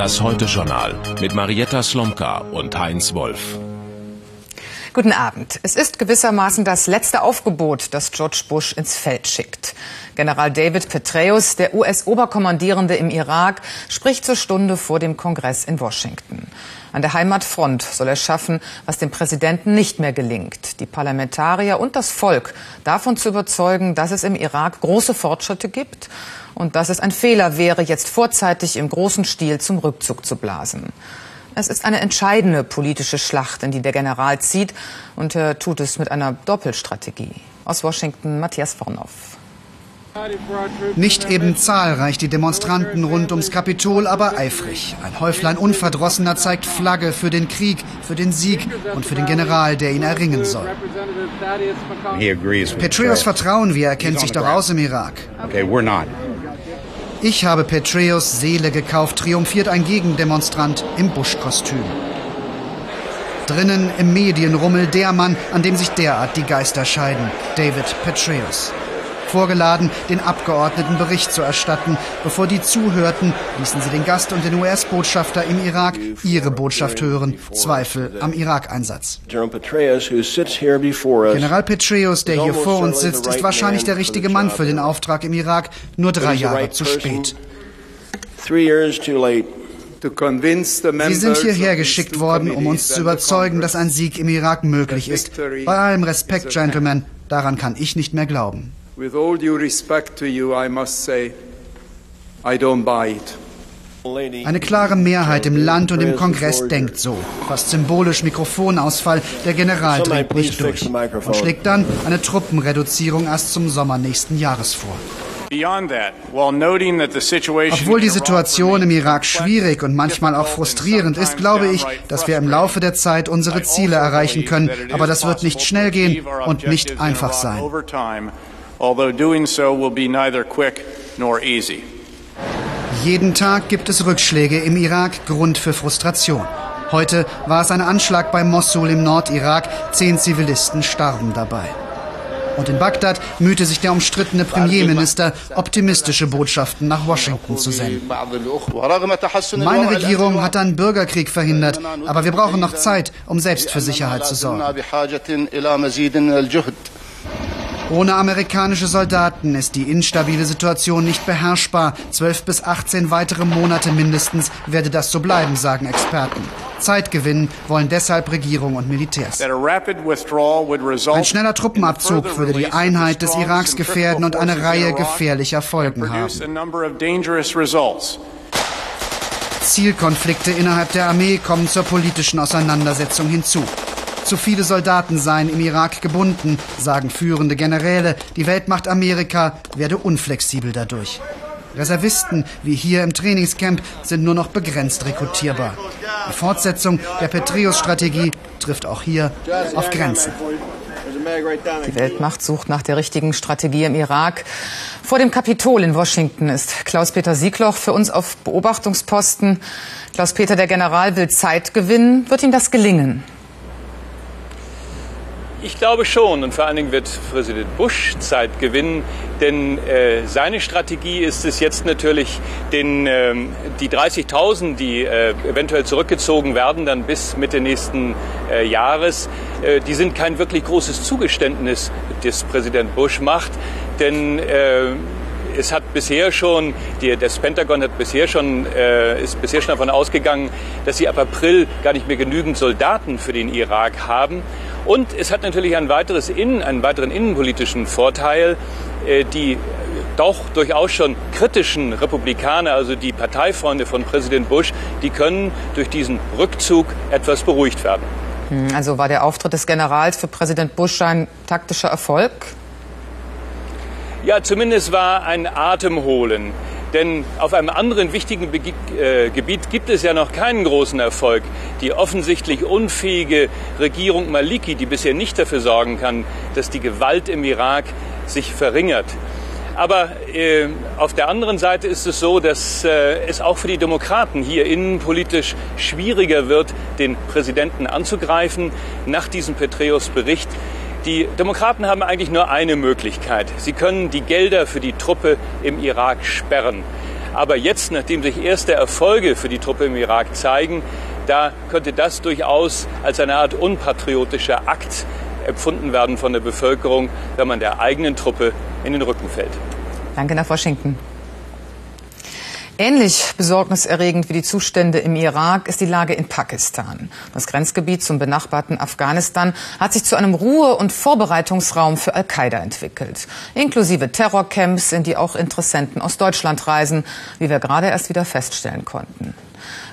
das Heute-Journal mit Marietta Slomka und Heinz Wolf. Guten Abend. Es ist gewissermaßen das letzte Aufgebot, das George Bush ins Feld schickt. General David Petraeus, der US-Oberkommandierende im Irak, spricht zur Stunde vor dem Kongress in Washington. An der Heimatfront soll er schaffen, was dem Präsidenten nicht mehr gelingt, die Parlamentarier und das Volk davon zu überzeugen, dass es im Irak große Fortschritte gibt und dass es ein Fehler wäre, jetzt vorzeitig im großen Stil zum Rückzug zu blasen. Es ist eine entscheidende politische Schlacht, in die der General zieht, und er tut es mit einer Doppelstrategie. Aus Washington Matthias Vornoff. Nicht eben zahlreich die Demonstranten rund ums Kapitol, aber eifrig. Ein Häuflein Unverdrossener zeigt Flagge für den Krieg, für den Sieg und für den General, der ihn erringen soll. Petraeus vertrauen wir, er kennt sich doch aus im Irak. Ich habe Petraeus Seele gekauft, triumphiert ein Gegendemonstrant im Buschkostüm. Drinnen im Medienrummel der Mann, an dem sich derart die Geister scheiden, David Petraeus vorgeladen, den Abgeordneten Bericht zu erstatten. Bevor die zuhörten, ließen sie den Gast und den US-Botschafter im Irak ihre Botschaft hören. Zweifel am Irak-Einsatz. General Petraeus, der hier vor uns sitzt, ist wahrscheinlich der richtige Mann für den Auftrag im Irak, nur drei Jahre zu spät. Sie sind hierher geschickt worden, um uns zu überzeugen, dass ein Sieg im Irak möglich ist. Bei allem Respekt, Gentlemen, daran kann ich nicht mehr glauben. With all due respect to you, I must say, I don't buy it. Eine klare Mehrheit im Land und im Kongress denkt so. Fast symbolisch Mikrofonausfall, der General dreht nicht durch und schlägt dann eine Truppenreduzierung erst zum Sommer nächsten Jahres vor. Obwohl die Situation im Irak schwierig und manchmal auch frustrierend ist, glaube ich, dass wir im Laufe der Zeit unsere Ziele erreichen können. Aber das wird nicht schnell gehen und nicht einfach sein although doing so will be neither quick nor easy. Jeden Tag gibt es Rückschläge im Irak, Grund für Frustration. Heute war es ein Anschlag bei Mossul im Nordirak. Zehn Zivilisten starben dabei. Und in Bagdad mühte sich der umstrittene Premierminister, optimistische Botschaften nach Washington zu senden. Meine Regierung hat einen Bürgerkrieg verhindert, aber wir brauchen noch Zeit, um selbst für Sicherheit zu sorgen. Ohne amerikanische Soldaten ist die instabile Situation nicht beherrschbar. Zwölf bis 18 weitere Monate mindestens werde das so bleiben, sagen Experten. Zeit gewinnen wollen deshalb Regierung und Militärs. Ein schneller Truppenabzug würde die Einheit des Iraks gefährden und eine Reihe gefährlicher Folgen haben. Zielkonflikte innerhalb der Armee kommen zur politischen Auseinandersetzung hinzu. Zu viele Soldaten seien im Irak gebunden, sagen führende Generäle. Die Weltmacht Amerika werde unflexibel dadurch. Reservisten, wie hier im Trainingscamp, sind nur noch begrenzt rekrutierbar. Die Fortsetzung der Petraeus-Strategie trifft auch hier auf Grenzen. Die Weltmacht sucht nach der richtigen Strategie im Irak. Vor dem Kapitol in Washington ist Klaus-Peter Siegloch für uns auf Beobachtungsposten. Klaus-Peter, der General will Zeit gewinnen. Wird ihm das gelingen? Ich glaube schon und vor allen Dingen wird Präsident Bush Zeit gewinnen, denn äh, seine Strategie ist es jetzt natürlich, den, äh, die 30.000, die äh, eventuell zurückgezogen werden, dann bis Mitte nächsten äh, Jahres, äh, die sind kein wirklich großes Zugeständnis, das Präsident Bush macht, denn äh, es hat bisher schon, die, das Pentagon hat bisher schon, äh, ist bisher schon davon ausgegangen, dass sie ab April gar nicht mehr genügend Soldaten für den Irak haben. Und es hat natürlich ein weiteres Innen, einen weiteren innenpolitischen Vorteil. Äh, die doch durchaus schon kritischen Republikaner, also die Parteifreunde von Präsident Bush, die können durch diesen Rückzug etwas beruhigt werden. Hm, also war der Auftritt des Generals für Präsident Bush ein taktischer Erfolg? Ja, zumindest war ein Atemholen. Denn auf einem anderen wichtigen äh, Gebiet gibt es ja noch keinen großen Erfolg. Die offensichtlich unfähige Regierung Maliki, die bisher nicht dafür sorgen kann, dass die Gewalt im Irak sich verringert. Aber äh, auf der anderen Seite ist es so, dass äh, es auch für die Demokraten hier innenpolitisch schwieriger wird, den Präsidenten anzugreifen. Nach diesem Petraeus-Bericht die Demokraten haben eigentlich nur eine Möglichkeit. Sie können die Gelder für die Truppe im Irak sperren. Aber jetzt, nachdem sich erste Erfolge für die Truppe im Irak zeigen, da könnte das durchaus als eine Art unpatriotischer Akt empfunden werden von der Bevölkerung, wenn man der eigenen Truppe in den Rücken fällt. Danke nach Washington. Ähnlich besorgniserregend wie die Zustände im Irak ist die Lage in Pakistan. Das Grenzgebiet zum benachbarten Afghanistan hat sich zu einem Ruhe- und Vorbereitungsraum für Al-Qaida entwickelt. Inklusive Terrorcamps, in die auch Interessenten aus Deutschland reisen, wie wir gerade erst wieder feststellen konnten.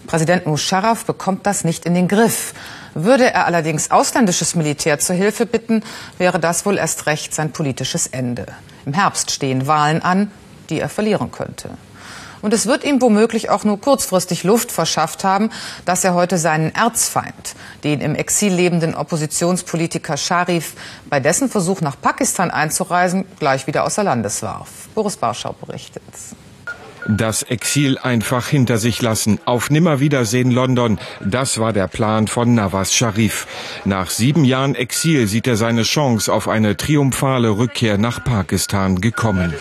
Präsident Musharraf bekommt das nicht in den Griff. Würde er allerdings ausländisches Militär zur Hilfe bitten, wäre das wohl erst recht sein politisches Ende. Im Herbst stehen Wahlen an, die er verlieren könnte. Und es wird ihm womöglich auch nur kurzfristig Luft verschafft haben, dass er heute seinen Erzfeind, den im Exil lebenden Oppositionspolitiker Sharif, bei dessen Versuch nach Pakistan einzureisen, gleich wieder außer Landes warf. Boris Barschau berichtet. Das Exil einfach hinter sich lassen. Auf Nimmerwiedersehen London. Das war der Plan von Nawaz Sharif. Nach sieben Jahren Exil sieht er seine Chance auf eine triumphale Rückkehr nach Pakistan gekommen.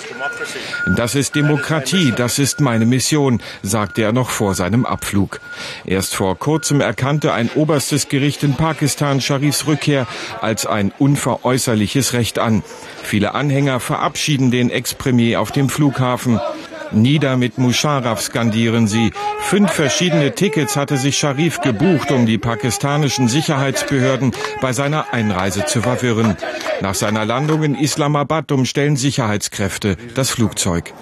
Das ist Demokratie, das ist meine Mission, sagte er noch vor seinem Abflug. Erst vor kurzem erkannte ein oberstes Gericht in Pakistan Sharifs Rückkehr als ein unveräußerliches Recht an. Viele Anhänger verabschieden den Ex-Premier auf dem Flughafen. Nieder mit Musharraf skandieren sie. Fünf verschiedene Tickets hatte sich Sharif gebucht, um die pakistanischen Sicherheitsbehörden bei seiner Einreise zu verwirren. Nach seiner Landung in Islamabad umstellen Sicherheitskräfte das Flugzeug.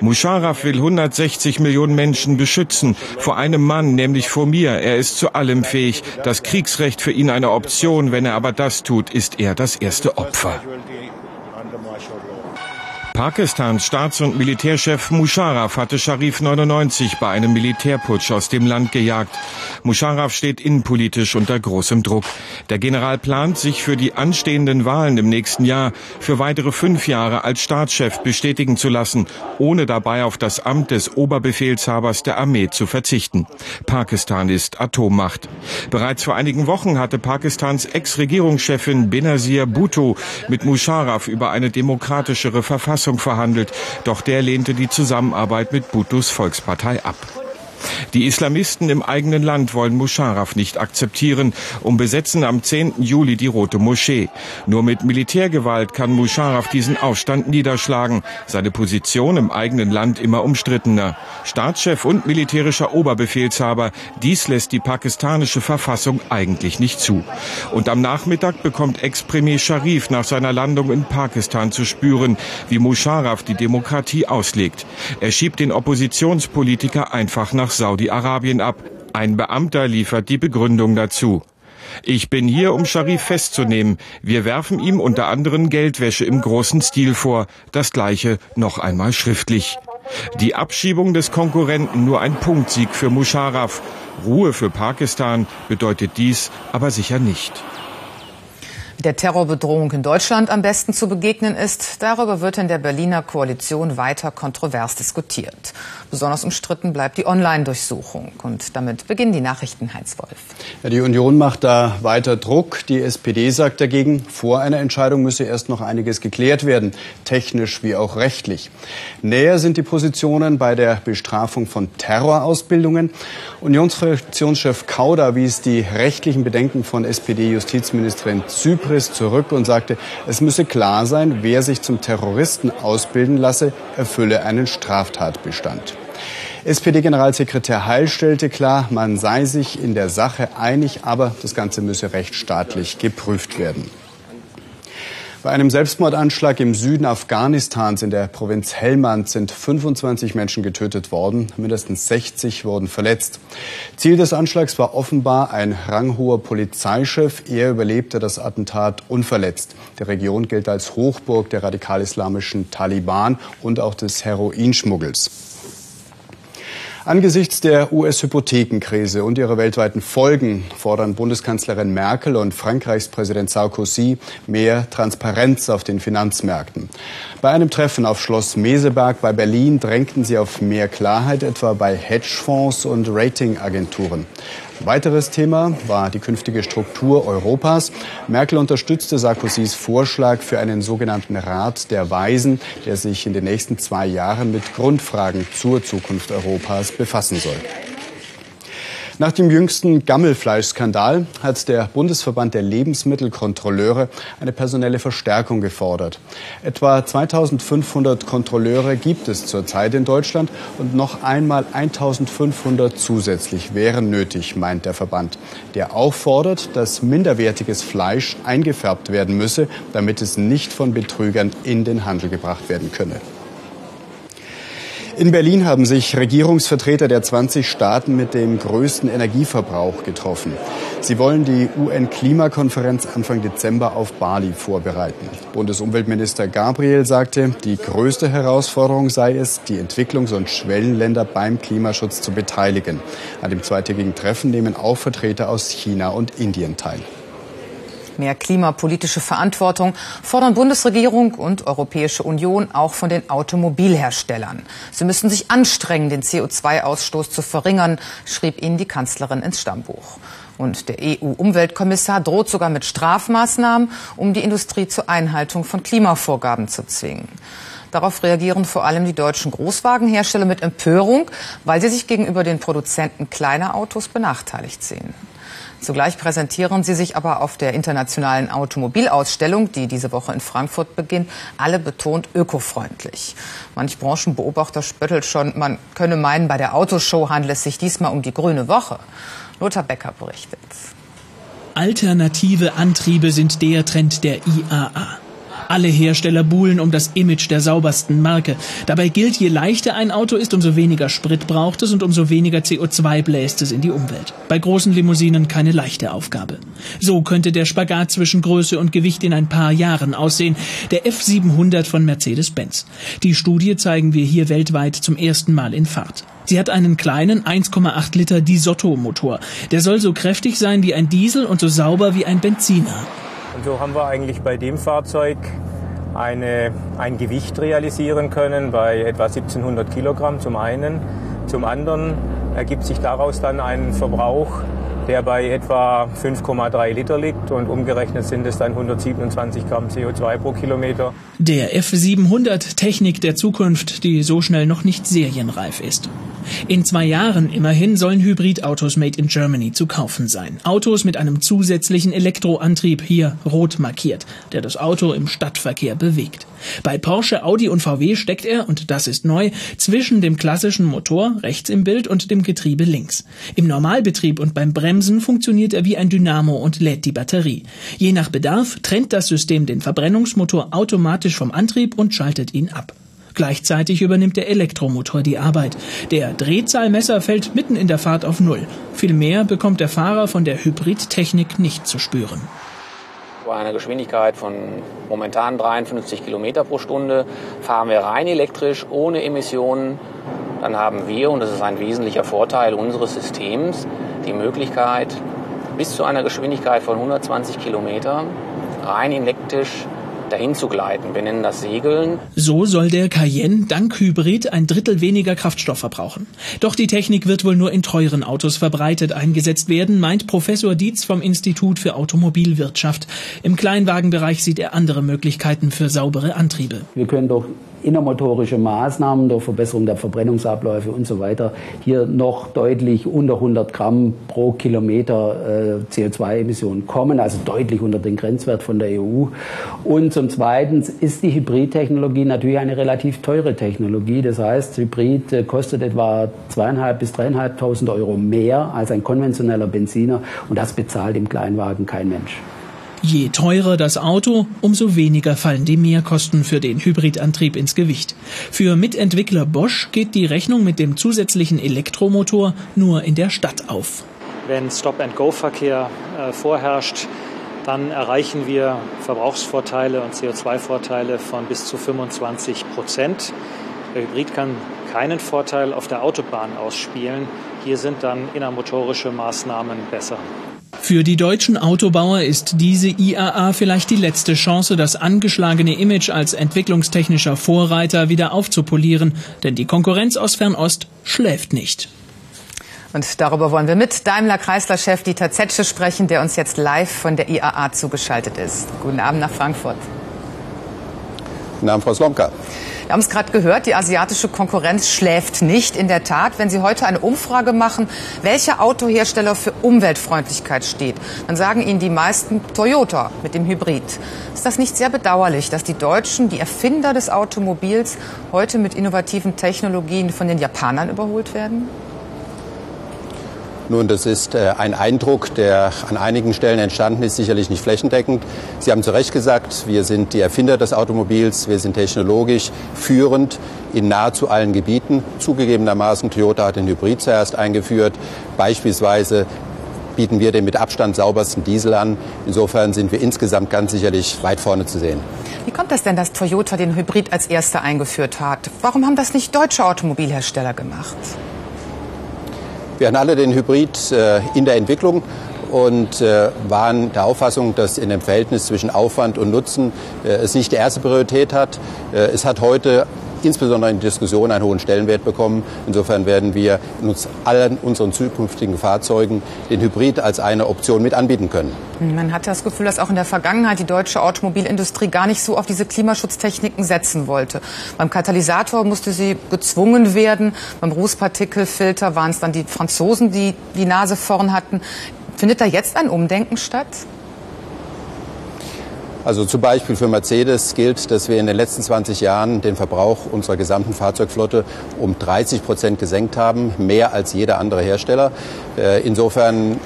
Musharraf will 160 Millionen Menschen beschützen. Vor einem Mann, nämlich vor mir. Er ist zu allem fähig. Das Kriegsrecht für ihn eine Option. Wenn er aber das tut, ist er das erste Opfer. Pakistans Staats- und Militärchef Musharraf hatte Sharif 99 bei einem Militärputsch aus dem Land gejagt. Musharraf steht innenpolitisch unter großem Druck. Der General plant, sich für die anstehenden Wahlen im nächsten Jahr für weitere fünf Jahre als Staatschef bestätigen zu lassen, ohne dabei auf das Amt des Oberbefehlshabers der Armee zu verzichten. Pakistan ist Atommacht. Bereits vor einigen Wochen hatte Pakistans Ex-Regierungschefin Benazir Bhutto mit Musharraf über eine demokratischere Verfassung Verfassung verhandelt, doch der lehnte die Zusammenarbeit mit Bhuttos Volkspartei ab. Die Islamisten im eigenen Land wollen Musharraf nicht akzeptieren und besetzen am 10. Juli die Rote Moschee. Nur mit Militärgewalt kann Musharraf diesen Aufstand niederschlagen. Seine Position im eigenen Land immer umstrittener. Staatschef und militärischer Oberbefehlshaber, dies lässt die pakistanische Verfassung eigentlich nicht zu. Und am Nachmittag bekommt Ex-Premier Sharif nach seiner Landung in Pakistan zu spüren, wie Musharraf die Demokratie auslegt. Er schiebt den Oppositionspolitiker einfach nach Saudi-Arabien ab. Ein Beamter liefert die Begründung dazu. Ich bin hier, um Sharif festzunehmen. Wir werfen ihm unter anderem Geldwäsche im großen Stil vor. Das gleiche noch einmal schriftlich. Die Abschiebung des Konkurrenten nur ein Punktsieg für Musharraf. Ruhe für Pakistan bedeutet dies aber sicher nicht. Der Terrorbedrohung in Deutschland am besten zu begegnen ist, darüber wird in der Berliner Koalition weiter kontrovers diskutiert. Besonders umstritten bleibt die Online-Durchsuchung. Und damit beginnen die Nachrichten, Heinz Wolf. Ja, die Union macht da weiter Druck. Die SPD sagt dagegen, vor einer Entscheidung müsse erst noch einiges geklärt werden, technisch wie auch rechtlich. Näher sind die Positionen bei der Bestrafung von Terrorausbildungen. Unionsfraktionschef Kauder wies die rechtlichen Bedenken von SPD-Justizministerin Zypris zurück und sagte, es müsse klar sein, wer sich zum Terroristen ausbilden lasse, erfülle einen Straftatbestand. SPD-Generalsekretär Heil stellte klar, man sei sich in der Sache einig, aber das Ganze müsse rechtsstaatlich geprüft werden. Bei einem Selbstmordanschlag im Süden Afghanistans in der Provinz Helmand sind 25 Menschen getötet worden, mindestens 60 wurden verletzt. Ziel des Anschlags war offenbar ein ranghoher Polizeichef. Er überlebte das Attentat unverletzt. Die Region gilt als Hochburg der radikal-islamischen Taliban und auch des Heroinschmuggels. Angesichts der US-Hypothekenkrise und ihrer weltweiten Folgen fordern Bundeskanzlerin Merkel und Frankreichs Präsident Sarkozy mehr Transparenz auf den Finanzmärkten. Bei einem Treffen auf Schloss Meseberg bei Berlin drängten sie auf mehr Klarheit, etwa bei Hedgefonds und Ratingagenturen. Weiteres Thema war die künftige Struktur Europas. Merkel unterstützte Sarkozys Vorschlag für einen sogenannten Rat der Weisen, der sich in den nächsten zwei Jahren mit Grundfragen zur Zukunft Europas befassen soll. Nach dem jüngsten Gammelfleischskandal hat der Bundesverband der Lebensmittelkontrolleure eine personelle Verstärkung gefordert. Etwa 2500 Kontrolleure gibt es zurzeit in Deutschland und noch einmal 1500 zusätzlich wären nötig, meint der Verband, der auch fordert, dass minderwertiges Fleisch eingefärbt werden müsse, damit es nicht von Betrügern in den Handel gebracht werden könne. In Berlin haben sich Regierungsvertreter der 20 Staaten mit dem größten Energieverbrauch getroffen. Sie wollen die UN-Klimakonferenz Anfang Dezember auf Bali vorbereiten. Bundesumweltminister Gabriel sagte, die größte Herausforderung sei es, die Entwicklungs- und Schwellenländer beim Klimaschutz zu beteiligen. An dem zweitägigen Treffen nehmen auch Vertreter aus China und Indien teil. Mehr klimapolitische Verantwortung fordern Bundesregierung und Europäische Union auch von den Automobilherstellern. Sie müssen sich anstrengen, den CO2-Ausstoß zu verringern, schrieb ihnen die Kanzlerin ins Stammbuch. Und der EU-Umweltkommissar droht sogar mit Strafmaßnahmen, um die Industrie zur Einhaltung von Klimavorgaben zu zwingen. Darauf reagieren vor allem die deutschen Großwagenhersteller mit Empörung, weil sie sich gegenüber den Produzenten kleiner Autos benachteiligt sehen. Zugleich präsentieren sie sich aber auf der internationalen Automobilausstellung, die diese Woche in Frankfurt beginnt, alle betont ökofreundlich. Manch Branchenbeobachter spöttelt schon, man könne meinen, bei der Autoshow handelt es sich diesmal um die grüne Woche. Lothar Becker berichtet. Alternative Antriebe sind der Trend der IAA. Alle Hersteller buhlen um das Image der saubersten Marke. Dabei gilt, je leichter ein Auto ist, umso weniger Sprit braucht es und umso weniger CO2 bläst es in die Umwelt. Bei großen Limousinen keine leichte Aufgabe. So könnte der Spagat zwischen Größe und Gewicht in ein paar Jahren aussehen. Der F700 von Mercedes-Benz. Die Studie zeigen wir hier weltweit zum ersten Mal in Fahrt. Sie hat einen kleinen 1,8 Liter Disotto-Motor. Der soll so kräftig sein wie ein Diesel und so sauber wie ein Benziner. Und so haben wir eigentlich bei dem Fahrzeug eine, ein Gewicht realisieren können bei etwa 1700 Kilogramm zum einen. Zum anderen ergibt sich daraus dann ein Verbrauch der bei etwa 5,3 Liter liegt und umgerechnet sind es dann 127 Gramm CO2 pro Kilometer. Der F700 Technik der Zukunft, die so schnell noch nicht serienreif ist. In zwei Jahren immerhin sollen Hybridautos made in Germany zu kaufen sein. Autos mit einem zusätzlichen Elektroantrieb, hier rot markiert, der das Auto im Stadtverkehr bewegt. Bei Porsche, Audi und VW steckt er, und das ist neu, zwischen dem klassischen Motor rechts im Bild und dem Getriebe links. Im Normalbetrieb und beim Bremsen funktioniert er wie ein Dynamo und lädt die Batterie. Je nach Bedarf trennt das System den Verbrennungsmotor automatisch vom Antrieb und schaltet ihn ab. Gleichzeitig übernimmt der Elektromotor die Arbeit. Der Drehzahlmesser fällt mitten in der Fahrt auf Null. Viel mehr bekommt der Fahrer von der Hybridtechnik nicht zu spüren. Bei einer Geschwindigkeit von momentan 53 Kilometer pro Stunde fahren wir rein elektrisch, ohne Emissionen. Dann haben wir, und das ist ein wesentlicher Vorteil unseres Systems, die Möglichkeit, bis zu einer Geschwindigkeit von 120 Kilometer rein elektrisch dahin zu gleiten. Wir nennen das Segeln. So soll der Cayenne dank Hybrid ein Drittel weniger Kraftstoff verbrauchen. Doch die Technik wird wohl nur in teuren Autos verbreitet eingesetzt werden, meint Professor Dietz vom Institut für Automobilwirtschaft. Im Kleinwagenbereich sieht er andere Möglichkeiten für saubere Antriebe. Wir können doch innermotorische Maßnahmen durch Verbesserung der Verbrennungsabläufe und so weiter hier noch deutlich unter 100 Gramm pro Kilometer äh, CO2-Emissionen kommen, also deutlich unter den Grenzwert von der EU. Und zum Zweiten ist die Hybridtechnologie natürlich eine relativ teure Technologie. Das heißt, Hybrid äh, kostet etwa zweieinhalb bis dreieinhalbtausend Euro mehr als ein konventioneller Benziner und das bezahlt im Kleinwagen kein Mensch. Je teurer das Auto, umso weniger fallen die Mehrkosten für den Hybridantrieb ins Gewicht. Für Mitentwickler Bosch geht die Rechnung mit dem zusätzlichen Elektromotor nur in der Stadt auf. Wenn Stop-and-Go-Verkehr äh, vorherrscht, dann erreichen wir Verbrauchsvorteile und CO2-Vorteile von bis zu 25 Prozent. Der Hybrid kann keinen Vorteil auf der Autobahn ausspielen. Hier sind dann innermotorische Maßnahmen besser. Für die deutschen Autobauer ist diese IAA vielleicht die letzte Chance, das angeschlagene Image als entwicklungstechnischer Vorreiter wieder aufzupolieren, denn die Konkurrenz aus Fernost schläft nicht. Und darüber wollen wir mit Daimler-Chrysler-Chef Dieter Zetsche sprechen, der uns jetzt live von der IAA zugeschaltet ist. Guten Abend nach Frankfurt. Guten Abend, Frau Slomka. Wir haben es gerade gehört, die asiatische Konkurrenz schläft nicht. In der Tat, wenn Sie heute eine Umfrage machen, welcher Autohersteller für Umweltfreundlichkeit steht, dann sagen Ihnen die meisten Toyota mit dem Hybrid. Ist das nicht sehr bedauerlich, dass die Deutschen, die Erfinder des Automobils, heute mit innovativen Technologien von den Japanern überholt werden? Nun, das ist äh, ein Eindruck, der an einigen Stellen entstanden ist, sicherlich nicht flächendeckend. Sie haben zu Recht gesagt, wir sind die Erfinder des Automobils, wir sind technologisch führend in nahezu allen Gebieten. Zugegebenermaßen, Toyota hat den Hybrid zuerst eingeführt. Beispielsweise bieten wir den mit Abstand saubersten Diesel an. Insofern sind wir insgesamt ganz sicherlich weit vorne zu sehen. Wie kommt das denn, dass Toyota den Hybrid als erster eingeführt hat? Warum haben das nicht deutsche Automobilhersteller gemacht? Wir hatten alle den Hybrid äh, in der Entwicklung und äh, waren der Auffassung, dass in dem Verhältnis zwischen Aufwand und Nutzen äh, es nicht die erste Priorität hat. Äh, es hat heute insbesondere in der Diskussion einen hohen Stellenwert bekommen. Insofern werden wir uns allen unseren zukünftigen Fahrzeugen den Hybrid als eine Option mit anbieten können. Man hat das Gefühl, dass auch in der Vergangenheit die deutsche Automobilindustrie gar nicht so auf diese Klimaschutztechniken setzen wollte. Beim Katalysator musste sie gezwungen werden. Beim Rußpartikelfilter waren es dann die Franzosen, die die Nase vorn hatten. Findet da jetzt ein Umdenken statt? Also zum Beispiel für Mercedes gilt, dass wir in den letzten 20 Jahren den Verbrauch unserer gesamten Fahrzeugflotte um 30 Prozent gesenkt haben, mehr als jeder andere Hersteller. Äh, insofern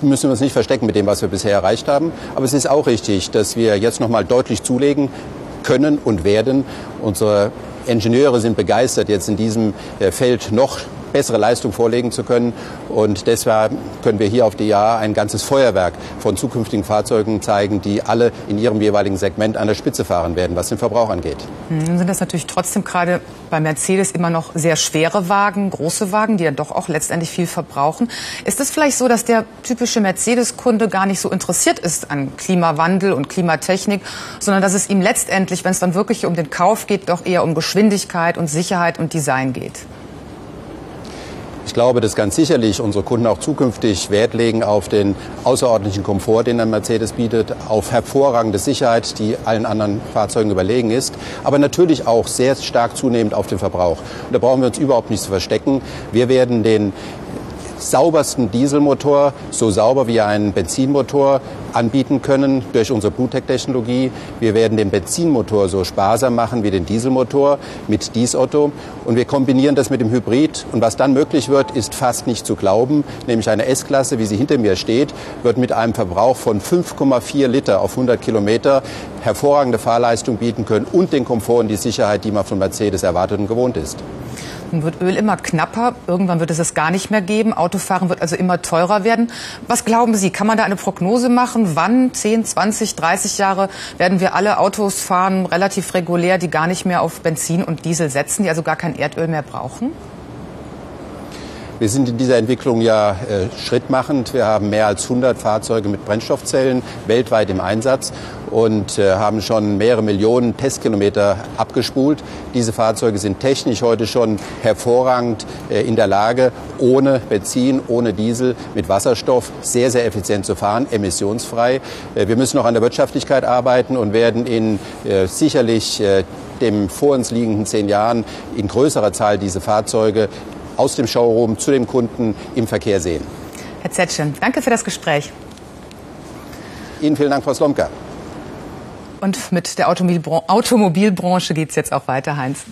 müssen wir uns nicht verstecken mit dem, was wir bisher erreicht haben. Aber es ist auch richtig, dass wir jetzt noch mal deutlich zulegen können und werden. Unsere Ingenieure sind begeistert, jetzt in diesem äh, Feld noch bessere Leistung vorlegen zu können. Und deshalb können wir hier auf die Jahr ein ganzes Feuerwerk von zukünftigen Fahrzeugen zeigen, die alle in ihrem jeweiligen Segment an der Spitze fahren werden, was den Verbrauch angeht. Nun hm, sind das natürlich trotzdem gerade bei Mercedes immer noch sehr schwere Wagen, große Wagen, die dann doch auch letztendlich viel verbrauchen. Ist es vielleicht so, dass der typische Mercedes-Kunde gar nicht so interessiert ist an Klimawandel und Klimatechnik, sondern dass es ihm letztendlich, wenn es dann wirklich um den Kauf geht, doch eher um Geschwindigkeit und Sicherheit und Design geht? Ich glaube, dass ganz sicherlich unsere Kunden auch zukünftig Wert legen auf den außerordentlichen Komfort, den der Mercedes bietet, auf hervorragende Sicherheit, die allen anderen Fahrzeugen überlegen ist, aber natürlich auch sehr stark zunehmend auf den Verbrauch. Und da brauchen wir uns überhaupt nicht zu verstecken. Wir werden den saubersten Dieselmotor, so sauber wie ein Benzinmotor, anbieten können durch unsere BlueTech-Technologie. Wir werden den Benzinmotor so sparsam machen wie den Dieselmotor mit Diesotto. Und wir kombinieren das mit dem Hybrid. Und was dann möglich wird, ist fast nicht zu glauben. Nämlich eine S-Klasse, wie sie hinter mir steht, wird mit einem Verbrauch von 5,4 Liter auf 100 Kilometer hervorragende Fahrleistung bieten können und den Komfort und die Sicherheit, die man von Mercedes erwartet und gewohnt ist. Nun wird Öl immer knapper. Irgendwann wird es es gar nicht mehr geben. Autofahren wird also immer teurer werden. Was glauben Sie? Kann man da eine Prognose machen? Wann, 10, 20, 30 Jahre, werden wir alle Autos fahren, relativ regulär, die gar nicht mehr auf Benzin und Diesel setzen, die also gar kein Erdöl mehr brauchen? Wir sind in dieser Entwicklung ja äh, schrittmachend. Wir haben mehr als 100 Fahrzeuge mit Brennstoffzellen weltweit im Einsatz und äh, haben schon mehrere Millionen Testkilometer abgespult. Diese Fahrzeuge sind technisch heute schon hervorragend äh, in der Lage, ohne Benzin, ohne Diesel, mit Wasserstoff sehr, sehr effizient zu fahren, emissionsfrei. Äh, wir müssen noch an der Wirtschaftlichkeit arbeiten und werden in äh, sicherlich äh, dem vor uns liegenden zehn Jahren in größerer Zahl diese Fahrzeuge aus dem Showroom zu dem Kunden im Verkehr sehen. Herr Zetschen, danke für das Gespräch. Ihnen vielen Dank, Frau Slomka. Und mit der Automobilbranche geht es jetzt auch weiter, Heinz.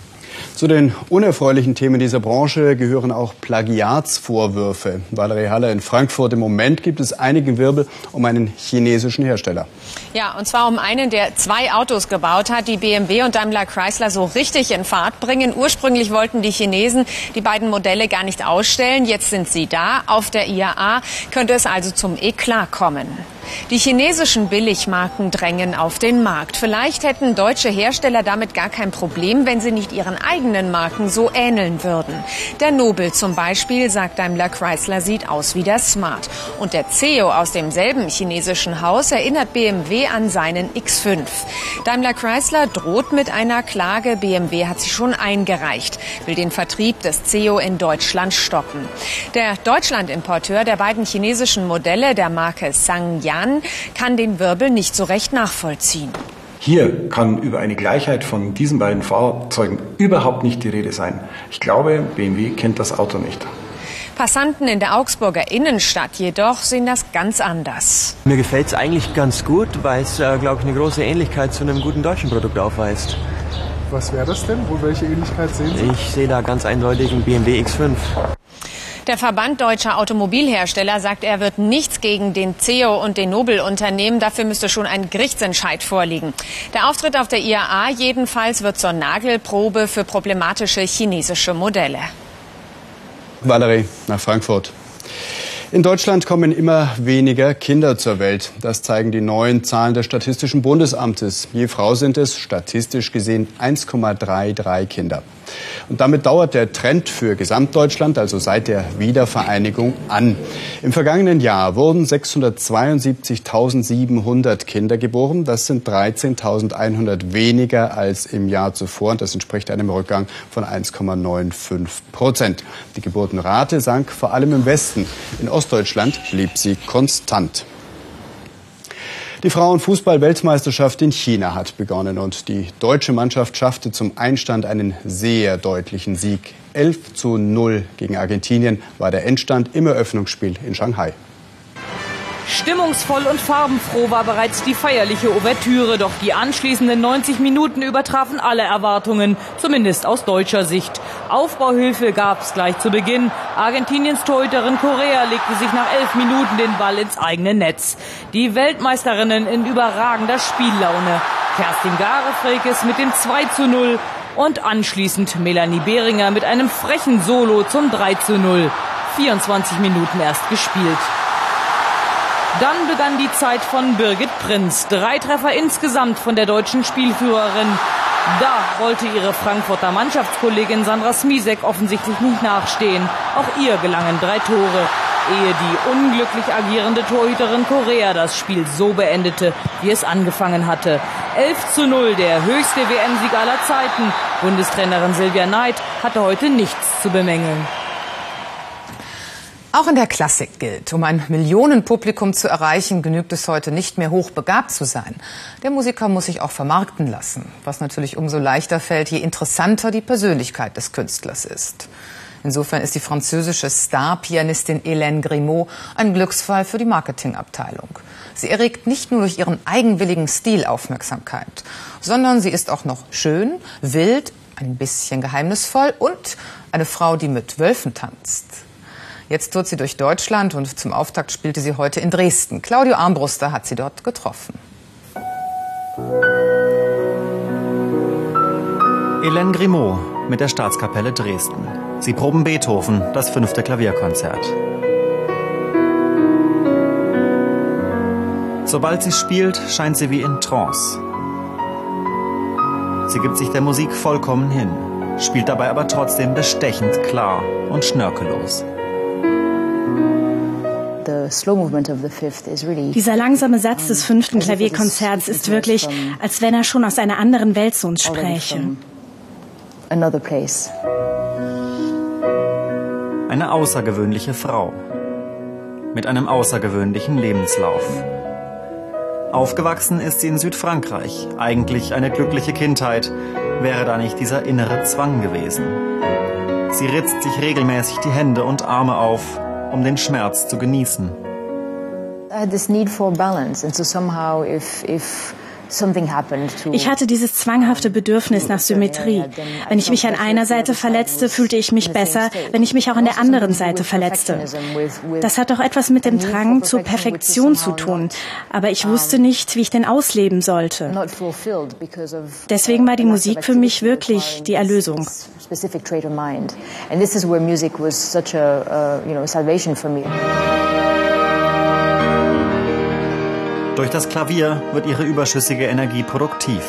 Zu den unerfreulichen Themen dieser Branche gehören auch Plagiatsvorwürfe. Valerie Haller in Frankfurt. Im Moment gibt es einige Wirbel um einen chinesischen Hersteller. Ja, und zwar um einen, der zwei Autos gebaut hat, die BMW und Daimler Chrysler so richtig in Fahrt bringen. Ursprünglich wollten die Chinesen die beiden Modelle gar nicht ausstellen. Jetzt sind sie da. Auf der IAA könnte es also zum Eklat kommen. Die chinesischen Billigmarken drängen auf den Markt. Vielleicht hätten deutsche Hersteller damit gar kein Problem, wenn sie nicht ihren eigenen Marken so ähneln würden. Der Nobel zum Beispiel, sagt Daimler Chrysler, sieht aus wie der Smart. Und der CEO aus demselben chinesischen Haus erinnert BMW an seinen X5. Daimler Chrysler droht mit einer Klage. BMW hat sie schon eingereicht, will den Vertrieb des CEO in Deutschland stoppen. Der Deutschland-Importeur der beiden chinesischen Modelle der Marke Sangyan kann den Wirbel nicht so recht nachvollziehen. Hier kann über eine Gleichheit von diesen beiden Fahrzeugen überhaupt nicht die Rede sein. Ich glaube, BMW kennt das Auto nicht. Passanten in der Augsburger Innenstadt jedoch sehen das ganz anders. Mir gefällt es eigentlich ganz gut, weil es, äh, glaube ich, eine große Ähnlichkeit zu einem guten deutschen Produkt aufweist. Was wäre das denn? Wo, welche Ähnlichkeit sehen Sie? Ich sehe da ganz eindeutig einen BMW X5. Der Verband deutscher Automobilhersteller sagt, er wird nichts gegen den CEO und den Nobel unternehmen. Dafür müsste schon ein Gerichtsentscheid vorliegen. Der Auftritt auf der IAA jedenfalls wird zur Nagelprobe für problematische chinesische Modelle. Valerie nach Frankfurt. In Deutschland kommen immer weniger Kinder zur Welt. Das zeigen die neuen Zahlen des Statistischen Bundesamtes. Je Frau sind es statistisch gesehen 1,33 Kinder. Und damit dauert der Trend für Gesamtdeutschland, also seit der Wiedervereinigung, an. Im vergangenen Jahr wurden 672.700 Kinder geboren. Das sind 13.100 weniger als im Jahr zuvor. Und das entspricht einem Rückgang von 1,95 Prozent. Die Geburtenrate sank vor allem im Westen. In Ostdeutschland blieb sie konstant. Die Frauenfußball-Weltmeisterschaft in China hat begonnen und die deutsche Mannschaft schaffte zum Einstand einen sehr deutlichen Sieg. 11 zu 0 gegen Argentinien war der Endstand im Eröffnungsspiel in Shanghai. Stimmungsvoll und farbenfroh war bereits die feierliche Ouvertüre, doch die anschließenden 90 Minuten übertrafen alle Erwartungen, zumindest aus deutscher Sicht. Aufbauhilfe gab es gleich zu Beginn. Argentiniens Torhüterin Correa legte sich nach elf Minuten den Ball ins eigene Netz. Die Weltmeisterinnen in überragender Spiellaune. Kerstin Garefrekes mit dem 2 zu 0 und anschließend Melanie Behringer mit einem frechen Solo zum 3 zu 0. 24 Minuten erst gespielt. Dann begann die Zeit von Birgit Prinz. Drei Treffer insgesamt von der deutschen Spielführerin. Da wollte ihre Frankfurter Mannschaftskollegin Sandra Smisek offensichtlich nicht nachstehen. Auch ihr gelangen drei Tore, ehe die unglücklich agierende Torhüterin Korea das Spiel so beendete, wie es angefangen hatte. 11 zu 0, der höchste WM-Sieg aller Zeiten. Bundestrainerin Silvia Neid hatte heute nichts zu bemängeln. Auch in der Klassik gilt, um ein Millionenpublikum zu erreichen, genügt es heute nicht mehr hochbegabt zu sein. Der Musiker muss sich auch vermarkten lassen, was natürlich umso leichter fällt, je interessanter die Persönlichkeit des Künstlers ist. Insofern ist die französische Star-Pianistin Hélène Grimaud ein Glücksfall für die Marketingabteilung. Sie erregt nicht nur durch ihren eigenwilligen Stil Aufmerksamkeit, sondern sie ist auch noch schön, wild, ein bisschen geheimnisvoll und eine Frau, die mit Wölfen tanzt. Jetzt tourt sie durch Deutschland und zum Auftakt spielte sie heute in Dresden. Claudio Armbruster hat sie dort getroffen. Hélène Grimaud mit der Staatskapelle Dresden. Sie proben Beethoven, das fünfte Klavierkonzert. Sobald sie spielt, scheint sie wie in Trance. Sie gibt sich der Musik vollkommen hin, spielt dabei aber trotzdem bestechend klar und schnörkellos. Dieser langsame Satz des fünften Klavierkonzerts ist wirklich, als wenn er schon aus einer anderen Welt zu uns spräche. Eine außergewöhnliche Frau mit einem außergewöhnlichen Lebenslauf. Aufgewachsen ist sie in Südfrankreich, eigentlich eine glückliche Kindheit, wäre da nicht dieser innere Zwang gewesen. Sie ritzt sich regelmäßig die Hände und Arme auf, um den Schmerz zu genießen. Ich hatte dieses zwanghafte Bedürfnis nach Symmetrie. Wenn ich mich an einer Seite verletzte, fühlte ich mich besser, wenn ich mich auch an der anderen Seite verletzte. Das hat doch etwas mit dem Drang zur Perfektion zu tun. Aber ich wusste nicht, wie ich den ausleben sollte. Deswegen war die Musik für mich wirklich die Erlösung. specific trait of mind. And this is where music was such a, uh, you know, salvation for me. Durch das Klavier wird ihre überschüssige Energie produktiv.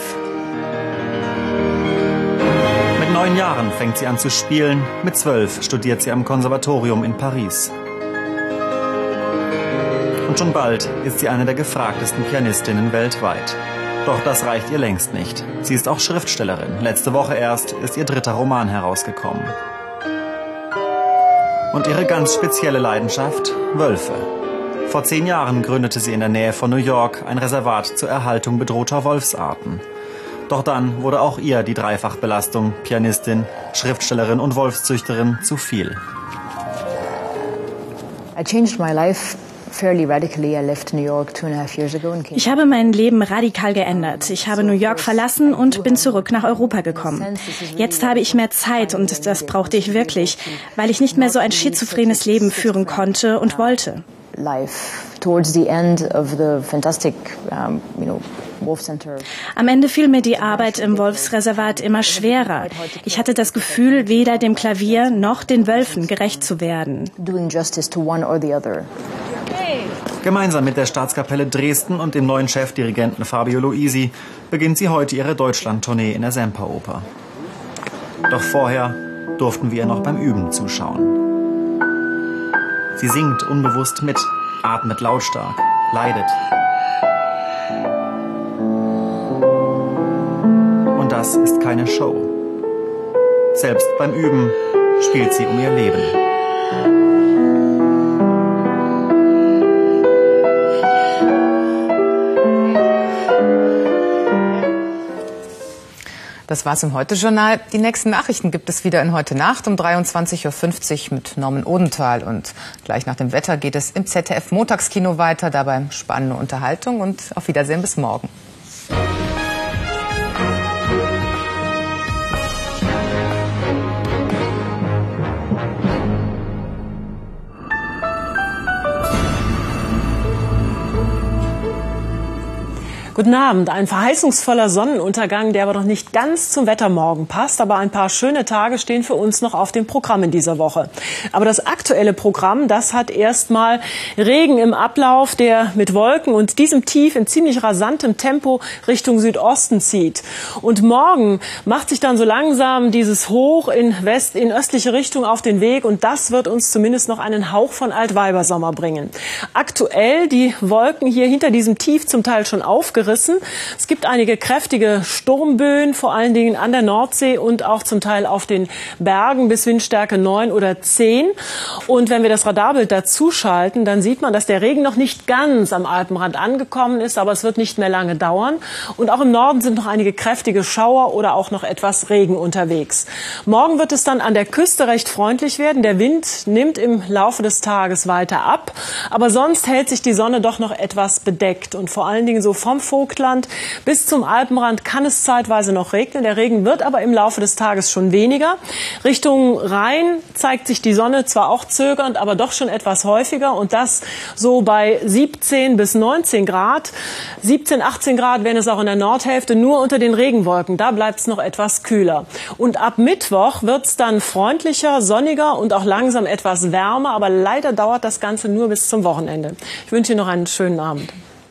Mit neun Jahren fängt sie an zu spielen, mit zwölf studiert sie am Konservatorium in Paris. Und schon bald ist sie eine der gefragtesten Pianistinnen weltweit. Doch das reicht ihr längst nicht. Sie ist auch Schriftstellerin. Letzte Woche erst ist ihr dritter Roman herausgekommen. Und ihre ganz spezielle Leidenschaft? Wölfe. Vor zehn Jahren gründete sie in der Nähe von New York ein Reservat zur Erhaltung bedrohter Wolfsarten. Doch dann wurde auch ihr die Dreifachbelastung, Pianistin, Schriftstellerin und Wolfszüchterin, zu viel. I changed my life ich habe mein Leben radikal geändert. Ich habe New York verlassen und bin zurück nach Europa gekommen. Jetzt habe ich mehr Zeit und das brauchte ich wirklich, weil ich nicht mehr so ein schizophrenes Leben führen konnte und wollte. Am Ende fiel mir die Arbeit im Wolfsreservat immer schwerer. Ich hatte das Gefühl, weder dem Klavier noch den Wölfen gerecht zu werden. Gemeinsam mit der Staatskapelle Dresden und dem neuen Chefdirigenten Fabio Luisi beginnt sie heute ihre Deutschlandtournee in der Semperoper. Doch vorher durften wir ihr noch beim Üben zuschauen. Sie singt unbewusst mit, atmet lautstark, leidet. Und das ist keine Show. Selbst beim Üben spielt sie um ihr Leben. Das war's im Heute-Journal. Die nächsten Nachrichten gibt es wieder in Heute Nacht um 23.50 Uhr mit Norman Odenthal. Und gleich nach dem Wetter geht es im ZDF Montagskino weiter. Dabei spannende Unterhaltung und auf Wiedersehen bis morgen. Guten Abend. Ein verheißungsvoller Sonnenuntergang, der aber noch nicht ganz zum Wettermorgen passt. Aber ein paar schöne Tage stehen für uns noch auf dem Programm in dieser Woche. Aber das aktuelle Programm, das hat erstmal Regen im Ablauf, der mit Wolken und diesem Tief in ziemlich rasantem Tempo Richtung Südosten zieht. Und morgen macht sich dann so langsam dieses Hoch in West, in östliche Richtung auf den Weg. Und das wird uns zumindest noch einen Hauch von Altweibersommer bringen. Aktuell die Wolken hier hinter diesem Tief zum Teil schon aufgerissen gerissen. Es gibt einige kräftige Sturmböen, vor allen Dingen an der Nordsee und auch zum Teil auf den Bergen bis Windstärke 9 oder 10. Und wenn wir das Radarbild dazu schalten, dann sieht man, dass der Regen noch nicht ganz am Alpenrand angekommen ist, aber es wird nicht mehr lange dauern. Und auch im Norden sind noch einige kräftige Schauer oder auch noch etwas Regen unterwegs. Morgen wird es dann an der Küste recht freundlich werden. Der Wind nimmt im Laufe des Tages weiter ab, aber sonst hält sich die Sonne doch noch etwas bedeckt und vor allen Dingen so vom Vogtland bis zum Alpenrand kann es zeitweise noch regnen. Der Regen wird aber im Laufe des Tages schon weniger. Richtung Rhein zeigt sich die Sonne zwar auch zögernd, aber doch schon etwas häufiger und das so bei 17 bis 19 Grad. 17, 18 Grad wären es auch in der Nordhälfte, nur unter den Regenwolken. Da bleibt es noch etwas kühler. Und ab Mittwoch wird es dann freundlicher, sonniger und auch langsam etwas wärmer, aber leider dauert das Ganze nur bis zum Wochenende. Ich wünsche Ihnen noch einen schönen Abend.